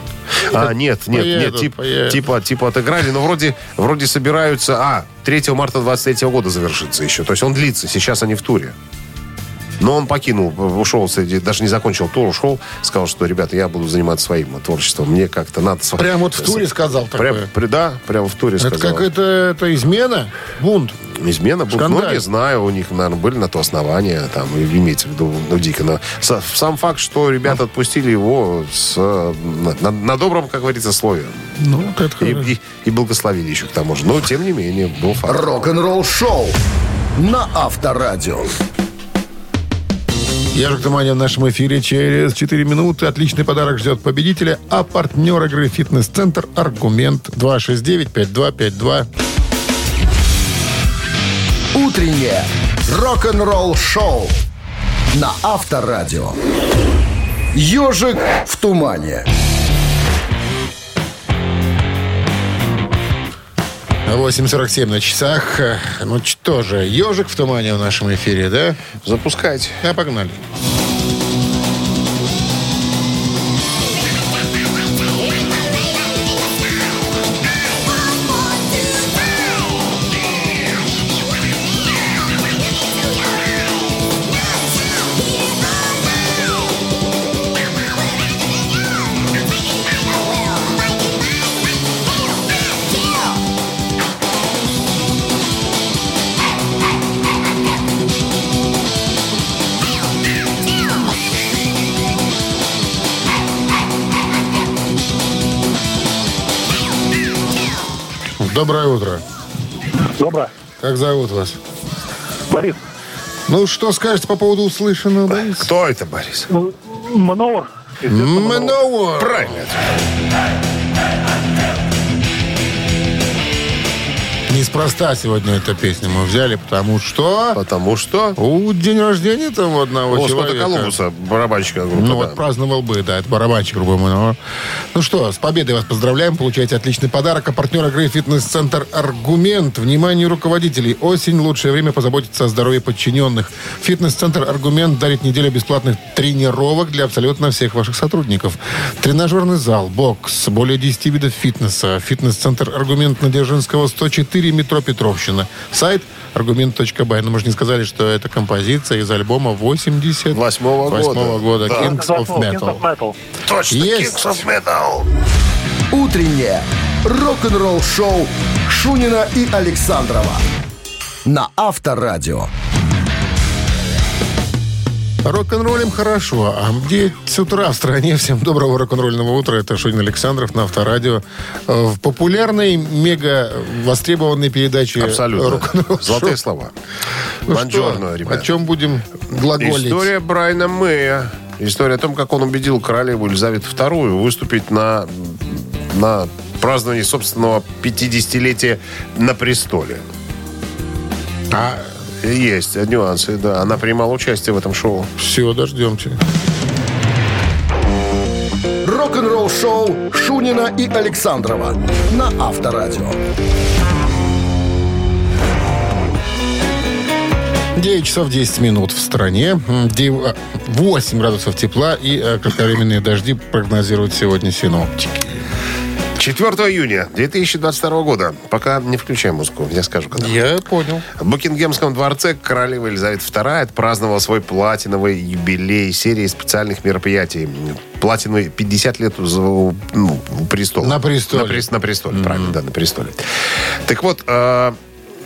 Speaker 3: А, нет, нет, нет,
Speaker 2: Поедут,
Speaker 3: тип- типа, типа отыграли, но вроде, вроде собираются... А, 3 марта 23 года завершится еще. То есть он длится, сейчас они в туре. Но он покинул, ушел, среди, даже не закончил тур, ушел, сказал, что, ребята, я буду заниматься своим творчеством. Мне как-то надо... сво-
Speaker 2: Прям вот в туре сказал
Speaker 3: Прям,
Speaker 2: такое.
Speaker 3: при- да, прямо в туре
Speaker 2: Это
Speaker 3: сказал.
Speaker 2: как это, это измена? Бунт.
Speaker 3: Измена был.
Speaker 2: Скандаль.
Speaker 3: Ну, не знаю, у них, наверное, были на то основания, там, имеется в виду, ну, дико. Но са- сам факт, что ребята отпустили его с, на, на- на добром, как говорится, слове.
Speaker 2: Ну, вот это
Speaker 3: И,
Speaker 2: хорошо.
Speaker 3: и- и благословили еще к тому же. Но, тем не менее, был факт.
Speaker 1: Рок-н-ролл шоу на Авторадио.
Speaker 2: Ежик Туманя в нашем эфире через 4 минуты. Отличный подарок ждет победителя. А партнер игры «Фитнес-центр» «Аргумент» 269-5252.
Speaker 1: Утреннее рок-н-ролл шоу на Авторадио. Ежик в тумане.
Speaker 2: 8.47 на часах. Ну что же, «Ежик в тумане» в нашем эфире, да?
Speaker 3: Запускайте.
Speaker 2: А, погнали. Доброе утро.
Speaker 4: Доброе.
Speaker 2: Как зовут вас?
Speaker 4: Борис,
Speaker 2: Ну, что скажете по поводу услышанного, Борис?
Speaker 3: Кто это, Борис?
Speaker 4: Мановар.
Speaker 2: Манowar.
Speaker 3: Правильно.
Speaker 2: Неспроста сегодня эту песню мы взяли, потому что
Speaker 3: Потому что...
Speaker 2: у день рождения того одного
Speaker 3: Господа
Speaker 2: человека.
Speaker 3: Колумбуса, барабанщика группы,
Speaker 2: Ну
Speaker 3: да.
Speaker 2: вот праздновал бы, да, это барабанщик грубо говоря. Ну что, с победой вас поздравляем. Получаете отличный подарок. А партнер игры «Фитнес-центр Аргумент». Внимание руководителей. Осень – лучшее время позаботиться о здоровье подчиненных. «Фитнес-центр Аргумент» дарит неделю бесплатных тренировок для абсолютно всех ваших сотрудников. Тренажерный зал, бокс, более 10 видов фитнеса. «Фитнес-центр Аргумент» на Дзержинского, 104, метро Петровщина. Сайт аргумент.бай. Но мы же не сказали, что это композиция из альбома 80
Speaker 3: Восьмого года.
Speaker 2: Года.
Speaker 3: Да.
Speaker 2: Kings of Metal.
Speaker 4: Metal.
Speaker 3: Точно,
Speaker 2: Есть.
Speaker 3: Kings of Metal.
Speaker 1: Утреннее рок-н-ролл шоу Шунина и Александрова на Авторадио.
Speaker 2: Рок-н-роллем хорошо. А где с утра в стране? Всем доброго рок-н-ролльного утра. Это Шунин Александров на Авторадио. Э, В популярной, мега востребованной передаче
Speaker 3: Абсолютно.
Speaker 2: рок-н-ролл
Speaker 3: Золотые
Speaker 2: шоу.
Speaker 3: слова.
Speaker 2: Ну
Speaker 3: Бонжорно,
Speaker 2: что,
Speaker 3: ребят.
Speaker 2: О чем будем глаголить?
Speaker 3: История Брайана Мэя. История о том, как он убедил королеву Елизавету II выступить на, на праздновании собственного 50-летия на престоле.
Speaker 2: А,
Speaker 3: Есть нюансы, да. Она принимала участие в этом шоу.
Speaker 2: все, дождемте.
Speaker 1: Рок-н-ролл шоу Шунина и Александрова на Авторадио.
Speaker 2: 9 часов 10 минут в стране. М, дев- а, 8 градусов тепла и э, кратковременные дожди прогнозируют сегодня синоптики.
Speaker 3: 4 июня 2022 года. Пока не включаем музыку, я скажу, когда.
Speaker 2: Я понял.
Speaker 3: В Букингемском дворце королева Елизавета II отпраздновала свой платиновый юбилей серии специальных мероприятий. Платиновый 50 лет ну, престола.
Speaker 2: На престоле.
Speaker 3: На, прес- на престоле, правильно, да, на престоле. Так вот, э,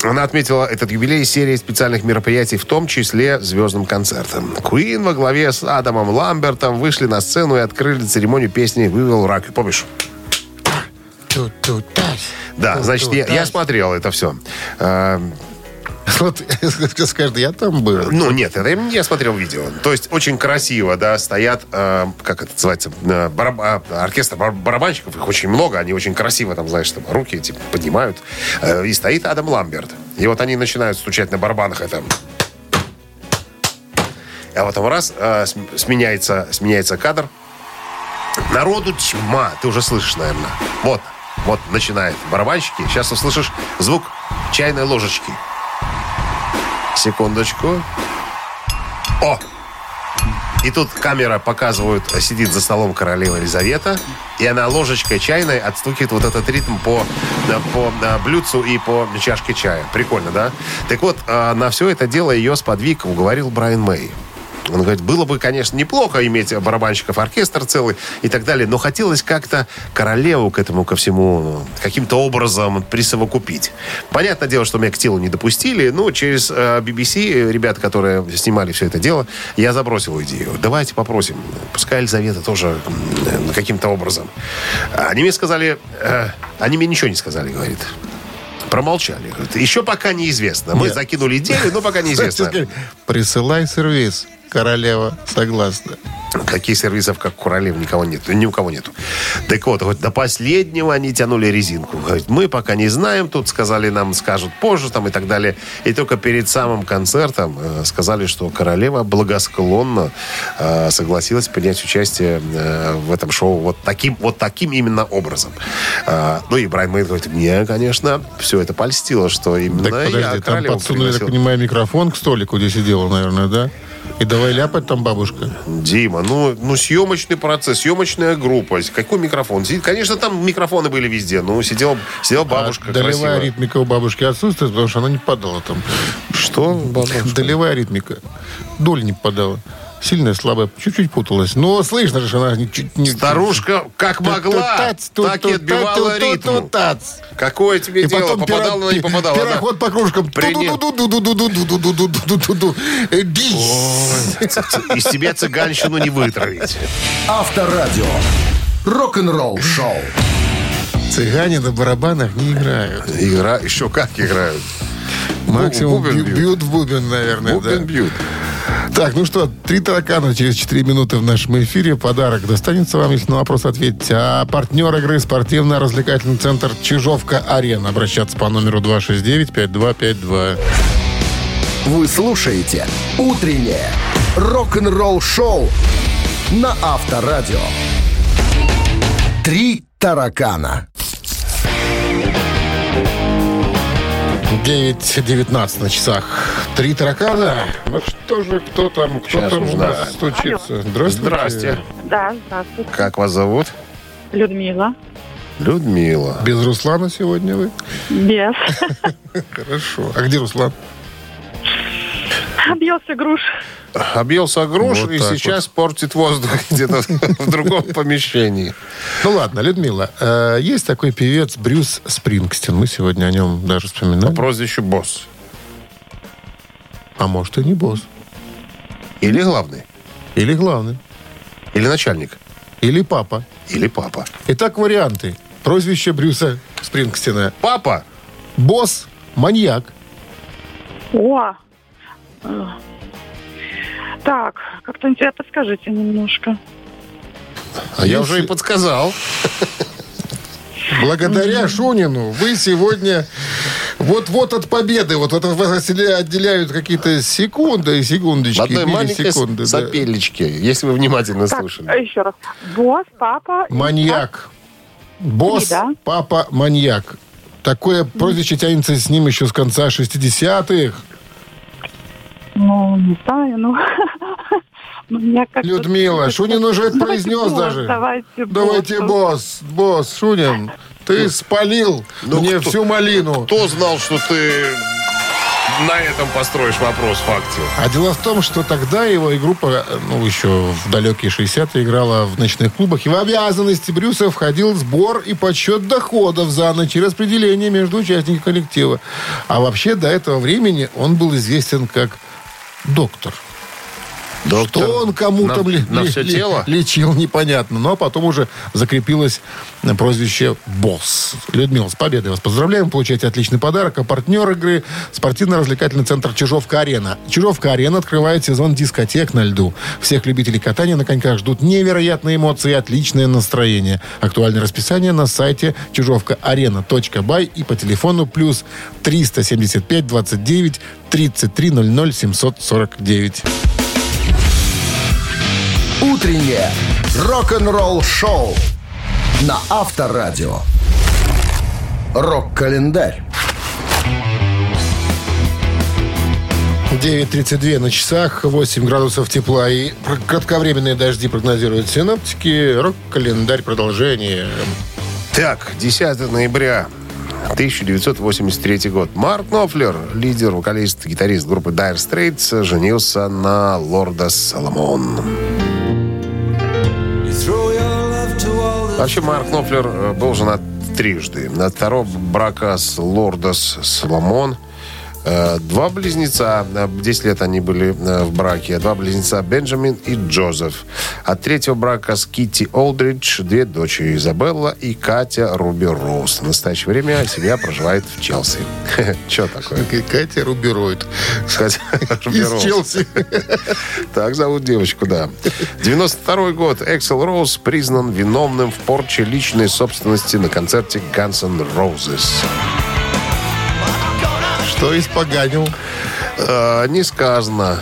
Speaker 3: она отметила этот юбилей серией специальных мероприятий, в том числе звездным концертом. Куин во главе с Адамом Ламбертом вышли на сцену и открыли церемонию песни «Вывел рак». Помнишь? Да, значит, я, я смотрел это все.
Speaker 2: Вот, скажет, я там был.
Speaker 3: Ну, нет, это я смотрел видео. То есть очень красиво, да, стоят, э, как это называется, э, бараб- а, оркестр бар- барабанщиков, их очень много, они очень красиво там, знаешь, там, руки типа, поднимают. Э, и стоит Адам Ламберт. И вот они начинают стучать на барабанах, это... А потом раз, э, см- сменяется, сменяется кадр. Народу тьма, ты уже слышишь, наверное. Вот, вот начинает барабанщики. Сейчас услышишь звук чайной ложечки. Секундочку. О! И тут камера показывает, сидит за столом королева Елизавета, и она ложечкой чайной отстукивает вот этот ритм по, да, по да, блюдцу и по чашке чая. Прикольно, да? Так вот, а, на все это дело ее сподвиг уговорил Брайан Мэй. Он говорит, было бы, конечно, неплохо иметь барабанщиков, оркестр целый и так далее, но хотелось как-то королеву к этому ко всему каким-то образом присовокупить. Понятное дело, что меня к телу не допустили, но через э, BBC, ребята, которые снимали все это дело, я забросил идею. Давайте попросим, пускай Елизавета тоже м, каким-то образом. Они мне сказали, э, они мне ничего не сказали, говорит. Промолчали. Говорит, Еще пока неизвестно. Мы
Speaker 2: Нет.
Speaker 3: закинули идею, но пока неизвестно.
Speaker 2: Присылай сервис. Королева согласна.
Speaker 3: Каких сервисов, как королев, никого нет. Ни у кого нету. Так вот, вот до последнего они тянули резинку. Говорит, мы пока не знаем, тут сказали нам, скажут позже там и так далее. И только перед самым концертом э, сказали, что королева благосклонно э, согласилась принять участие э, в этом шоу вот таким, вот таким именно образом. Э, ну и Брайан Мэй говорит, мне, конечно, все это польстило, что именно
Speaker 2: Так
Speaker 3: я
Speaker 2: подожди, там
Speaker 3: королеву
Speaker 2: подсунули, я так
Speaker 3: пригласил.
Speaker 2: понимаю, микрофон к столику, где сидела, наверное, да? И давай ляпать там бабушка.
Speaker 3: Дима, ну, ну съемочный процесс, съемочная группа. Какой микрофон? Конечно, там микрофоны были везде. Ну, сидела, сидела бабушка
Speaker 2: А долевая
Speaker 3: красивая.
Speaker 2: ритмика у бабушки отсутствует, потому что она не подала там.
Speaker 3: Что, бабушка?
Speaker 2: Долевая ритмика. Доль не подала. Сильная, слабая, чуть-чуть путалась. Но слышно же, она чуть не...
Speaker 3: Старушка как могла, так и отбивала ритм. Какое тебе дело, попадала она, не попадала.
Speaker 2: Пироход по кружкам.
Speaker 3: Из тебя цыганщину не вытравить.
Speaker 1: Авторадио. Рок-н-ролл шоу.
Speaker 2: Цыгане на барабанах не играют.
Speaker 3: Игра еще как играют.
Speaker 2: Максимум
Speaker 3: бубен
Speaker 2: бью-
Speaker 3: бьют.
Speaker 2: бьют в бубен, наверное, да.
Speaker 3: Бубен бьют.
Speaker 2: Так, ну что, три таракана через 4 минуты в нашем эфире. Подарок достанется вам, если на вопрос ответите. А партнер игры спортивно-развлекательный центр Чижовка-Арена. Обращаться по номеру 269-5252.
Speaker 1: Вы слушаете «Утреннее рок-н-ролл-шоу» на Авторадио. «Три таракана».
Speaker 2: 9.19 на часах. Три таракана. Ну что же, кто там, кто
Speaker 3: Сейчас
Speaker 2: там у нас стучится? Здравствуйте.
Speaker 3: Здрасте.
Speaker 7: Да, здравствуйте.
Speaker 3: Как вас зовут?
Speaker 7: Людмила.
Speaker 3: Людмила.
Speaker 2: Без Руслана сегодня вы?
Speaker 7: Без.
Speaker 2: Хорошо. А где Руслан?
Speaker 7: Объелся груш.
Speaker 3: Объелся груш
Speaker 2: Вот
Speaker 3: и сейчас портит воздух где-то в другом помещении.
Speaker 2: Ну ладно, Людмила, э, есть такой певец Брюс Спрингстин. Мы сегодня о нем даже вспоминали.
Speaker 3: По прозвищу босс.
Speaker 2: А может и не босс.
Speaker 3: Или главный.
Speaker 2: Или главный.
Speaker 3: Или начальник.
Speaker 2: Или папа.
Speaker 3: Или папа.
Speaker 2: Итак, варианты. Прозвище Брюса Спрингстина.
Speaker 3: Папа!
Speaker 2: Босс, маньяк.
Speaker 7: О! Так, как-то интересно, подскажите немножко.
Speaker 3: А я уже и подсказал.
Speaker 2: Благодаря Шунину вы сегодня вот-вот от победы, вот это вас отделяют какие-то секунды и секундочки,
Speaker 3: одной маленькой
Speaker 2: миллисекунды. да.
Speaker 3: сопелечке, если вы внимательно
Speaker 7: Так,
Speaker 3: слушали.
Speaker 7: еще раз. Босс, папа.
Speaker 2: Маньяк. Босс,
Speaker 7: Три, да?
Speaker 2: папа, маньяк. Такое прозвище тянется с ним еще с конца 60-х.
Speaker 7: Ну, не знаю, ну... Мне как-то-
Speaker 2: Людмила, Шунин уже это произнес даже.
Speaker 7: Давайте
Speaker 2: Давайте,
Speaker 7: босс.
Speaker 2: босс, босс, Шунин, ты спалил
Speaker 3: Ну,
Speaker 2: мне
Speaker 3: кто-
Speaker 2: всю малину.
Speaker 3: Кто знал, что ты на этом построишь вопрос в факте?
Speaker 2: А дело в том, что тогда его и группа, ну, еще в далекие 60-е играла в ночных клубах, и в обязанности Брюса входил сбор и подсчет доходов за ночь и распределение между участниками коллектива. А вообще до этого времени он был известен как доктор.
Speaker 3: Доктор,
Speaker 2: Что он кому
Speaker 3: на-
Speaker 2: ли-
Speaker 3: на все
Speaker 2: ли-
Speaker 3: тело?
Speaker 2: лечил, непонятно. Но потом уже закрепилось прозвище «Босс». Людмила, с победой вас поздравляем. Получаете отличный подарок. А партнер игры – спортивно-развлекательный центр «Чижовка-арена». «Чижовка-арена» открывает сезон дискотек на льду. Всех любителей катания на коньках ждут невероятные эмоции и отличное настроение. Актуальное расписание на сайте чижовка-арена.бай и по телефону плюс 375 29 33 00 749.
Speaker 1: «Утреннее рок-н-ролл-шоу» на Авторадио. Рок-календарь.
Speaker 2: 9.32 на часах, 8 градусов тепла и кратковременные дожди прогнозируют синоптики. Рок-календарь продолжение.
Speaker 3: Так, 10 ноября 1983 год. Марк Нофлер, лидер, вокалист, гитарист группы Dire Straits, женился на Лорда Соломон. Вообще, Марк Нофлер э, был женат трижды. От второго брака с Лордос Соломон – два близнеца, 10 э, лет они были э, в браке, два близнеца Бенджамин и Джозеф. От третьего брака с Китти Олдридж две дочери Изабелла и Катя Руби Роуз. В настоящее время семья проживает в Челси. Что такое?
Speaker 2: Катя Руби Ройд.
Speaker 3: Из Челси. Так зовут девочку, да. 92 год. Эксел Роуз признан виновным в порче личной собственности на концерте Guns N' Roses.
Speaker 2: Что испоганил?
Speaker 3: Э, не сказано.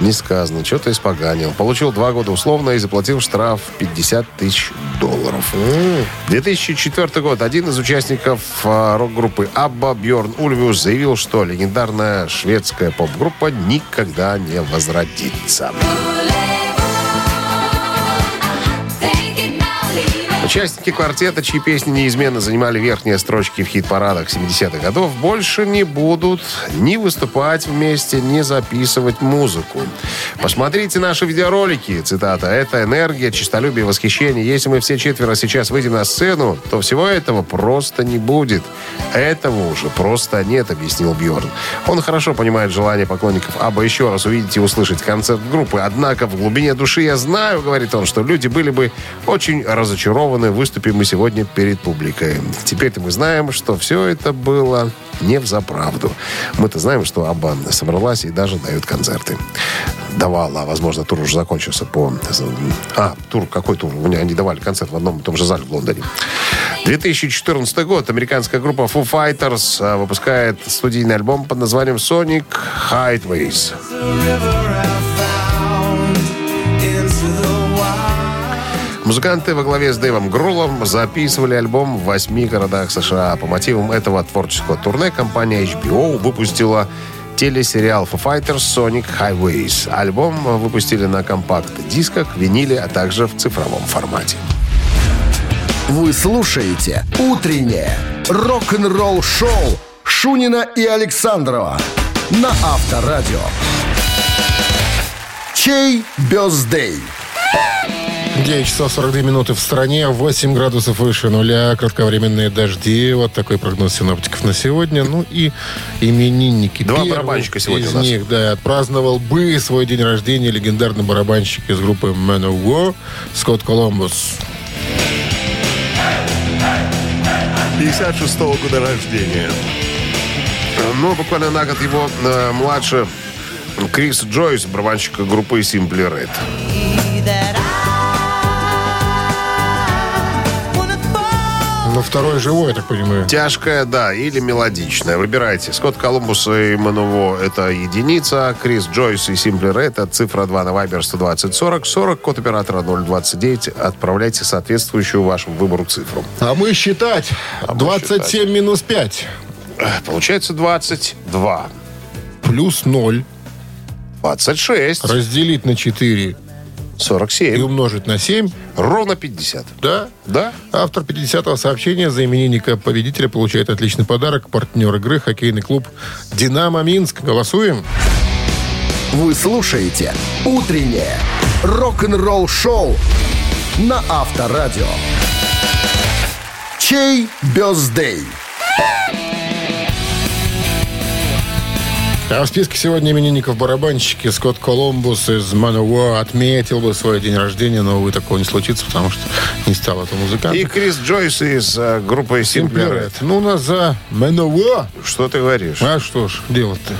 Speaker 3: Не сказано. Что-то испоганил. Получил два года условно и заплатил штраф 50 тысяч долларов. Mm. 2004 год. Один из участников э, рок-группы Абба Бьорн Ульвиус заявил, что легендарная шведская поп-группа никогда не возродится. Участники квартета, чьи песни неизменно занимали верхние строчки в хит-парадах 70-х годов, больше не будут ни выступать вместе, ни записывать музыку. Посмотрите наши видеоролики, цитата, «Это энергия, честолюбие, восхищение. Если мы все четверо сейчас выйдем на сцену, то всего этого просто не будет. Этого уже просто нет», — объяснил Бьорн. Он хорошо понимает желание поклонников Аба еще раз увидеть и услышать концерт группы. Однако в глубине души я знаю, говорит он, что люди были бы очень разочарованы стороны, выступим мы сегодня перед публикой. Теперь-то мы знаем, что все это было не в заправду. Мы-то знаем, что Абба собралась и даже дают концерты. Давала, возможно, тур уже закончился по... А, тур, какой тур? У меня они давали концерт в одном и том же зале в Лондоне. 2014 год. Американская группа Foo Fighters а, выпускает студийный альбом под названием Sonic Highways. Музыканты во главе с Дэйвом Грулом записывали альбом в восьми городах США. По мотивам этого творческого турне компания HBO выпустила телесериал Foo Fighters Sonic Highways. Альбом выпустили на компакт-дисках, виниле, а также в цифровом формате.
Speaker 1: Вы слушаете «Утреннее рок-н-ролл-шоу» Шунина и Александрова на Авторадио. Чей бездей?
Speaker 2: 9 часов 42 минуты в стране, 8 градусов выше нуля, кратковременные дожди. Вот такой прогноз синоптиков на сегодня. Ну и именинники.
Speaker 3: Два Первый барабанщика сегодня
Speaker 2: из у нас. них, да, отпраздновал бы свой день рождения легендарный барабанщик из группы Man of War Скотт Коламбус.
Speaker 3: 56 -го года рождения. Ну, буквально на год его э, младше Крис Джойс, барабанщик группы Simply Red.
Speaker 2: Но второй живой, я так понимаю.
Speaker 3: Тяжкая, да, или мелодичная. Выбирайте. Скотт Колумбус и Мануво – это единица. Крис Джойс и Симпли Рэй – это цифра 2 на Вайбер 120 40 40. Код оператора 029. Отправляйте соответствующую вашему выбору цифру.
Speaker 2: А мы считать. А 27 считать. минус 5.
Speaker 3: Получается 22.
Speaker 2: Плюс 0.
Speaker 3: 26.
Speaker 2: Разделить на 4.
Speaker 3: 47.
Speaker 2: И умножить на 7.
Speaker 3: Ровно 50.
Speaker 2: Да?
Speaker 3: Да.
Speaker 2: Автор 50-го сообщения за именинника победителя получает отличный подарок. Партнер игры хоккейный клуб «Динамо Минск». Голосуем.
Speaker 1: Вы слушаете «Утреннее рок-н-ролл-шоу» на Авторадио. Чей бездей?
Speaker 2: А в списке сегодня именинников барабанщики Скотт Колумбус из Мануа отметил бы свой день рождения, но, увы, такого не случится, потому что не стал это музыкантом.
Speaker 3: И Крис Джойс из э, группы Simple Red.
Speaker 2: Ну, у нас за Мануа.
Speaker 3: Что ты говоришь?
Speaker 2: А что ж делать-то?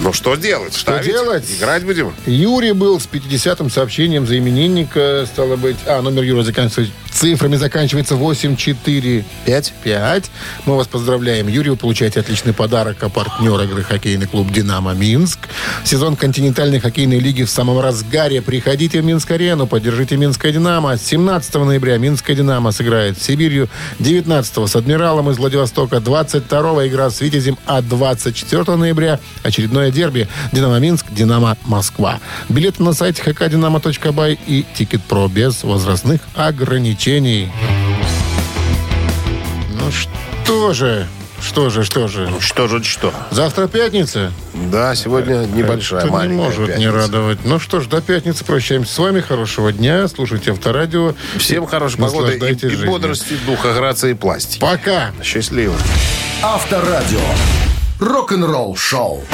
Speaker 3: Ну, что делать?
Speaker 2: Что Ставить? делать?
Speaker 3: Играть будем?
Speaker 2: Юрий был с 50-м сообщением за именинника, стало быть... А, номер Юрия заканчивается цифрами, заканчивается 845. 5. Мы вас поздравляем, Юрий. Вы получаете отличный подарок от партнера игры хоккейный клуб «Динамо Минск». Сезон континентальной хоккейной лиги в самом разгаре. Приходите в Минск-арену, поддержите Минское «Динамо». 17 ноября Минское «Динамо» сыграет с Сибирью. 19 с «Адмиралом» из Владивостока. 22 игра с «Витязем», а 24 ноября очередное дерби «Динамо Минск», «Динамо Москва». Билеты на сайте hkdinamo.by и «Тикет Про» без возрастных ограничений. Ну что же? Что же, что же?
Speaker 3: Что же, что?
Speaker 2: Завтра пятница?
Speaker 3: Да, сегодня небольшая,
Speaker 2: Это не
Speaker 3: маленькая
Speaker 2: может
Speaker 3: пятница.
Speaker 2: не радовать. Ну что ж, до пятницы прощаемся с вами. Хорошего дня. Слушайте Авторадио.
Speaker 3: Всем хорошей погоды и,
Speaker 2: Наслаждайтесь
Speaker 3: и
Speaker 2: жизнью.
Speaker 3: бодрости, духа, грации и пластики.
Speaker 2: Пока.
Speaker 3: Счастливо.
Speaker 1: Авторадио. Рок-н-ролл шоу.